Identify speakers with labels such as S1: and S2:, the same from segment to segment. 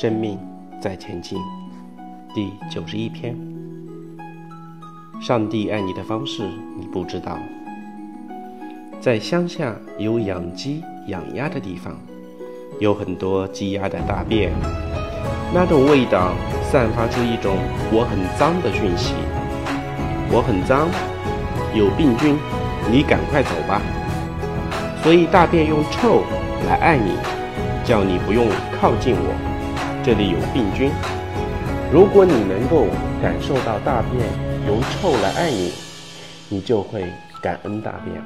S1: 生命在前进，第九十一篇。上帝爱你的方式你不知道。在乡下有养鸡养鸭的地方，有很多鸡鸭的大便，那种味道散发出一种我很脏的讯息。我很脏，有病菌，你赶快走吧。所以大便用臭来爱你，叫你不用靠近我。这里有病菌。如果你能够感受到大便由臭来爱你，你就会感恩大便。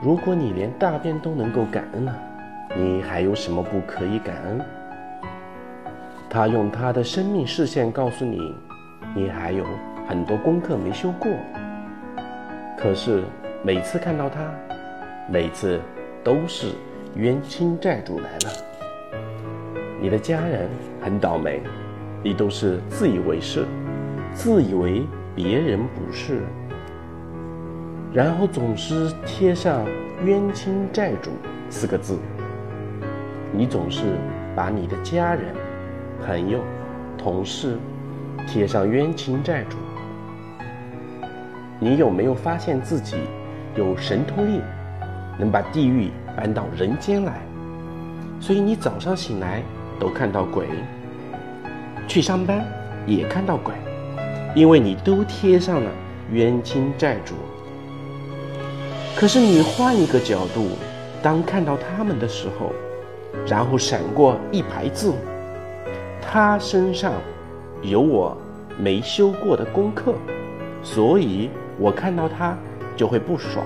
S1: 如果你连大便都能够感恩了，你还有什么不可以感恩？他用他的生命视线告诉你，你还有很多功课没修过。可是每次看到他，每次都是冤亲债主来了。你的家人很倒霉，你都是自以为是，自以为别人不是，然后总是贴上“冤亲债主”四个字。你总是把你的家人、朋友、同事贴上冤亲债主。你有没有发现自己有神通力，能把地狱搬到人间来？所以你早上醒来。都看到鬼，去上班也看到鬼，因为你都贴上了冤亲债主。可是你换一个角度，当看到他们的时候，然后闪过一排字：他身上有我没修过的功课，所以我看到他就会不爽，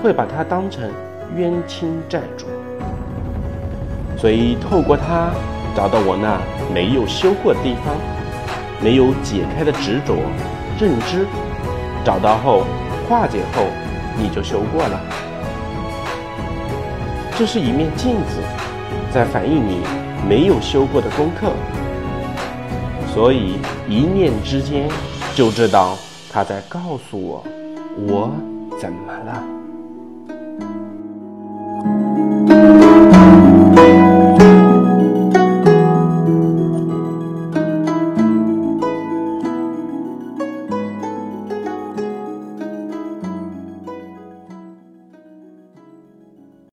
S1: 会把他当成冤亲债主。所以透过它，找到我那没有修过的地方，没有解开的执着、认知，找到后化解后，你就修过了。这是一面镜子，在反映你没有修过的功课。所以一念之间，就知道他在告诉我，我怎么了。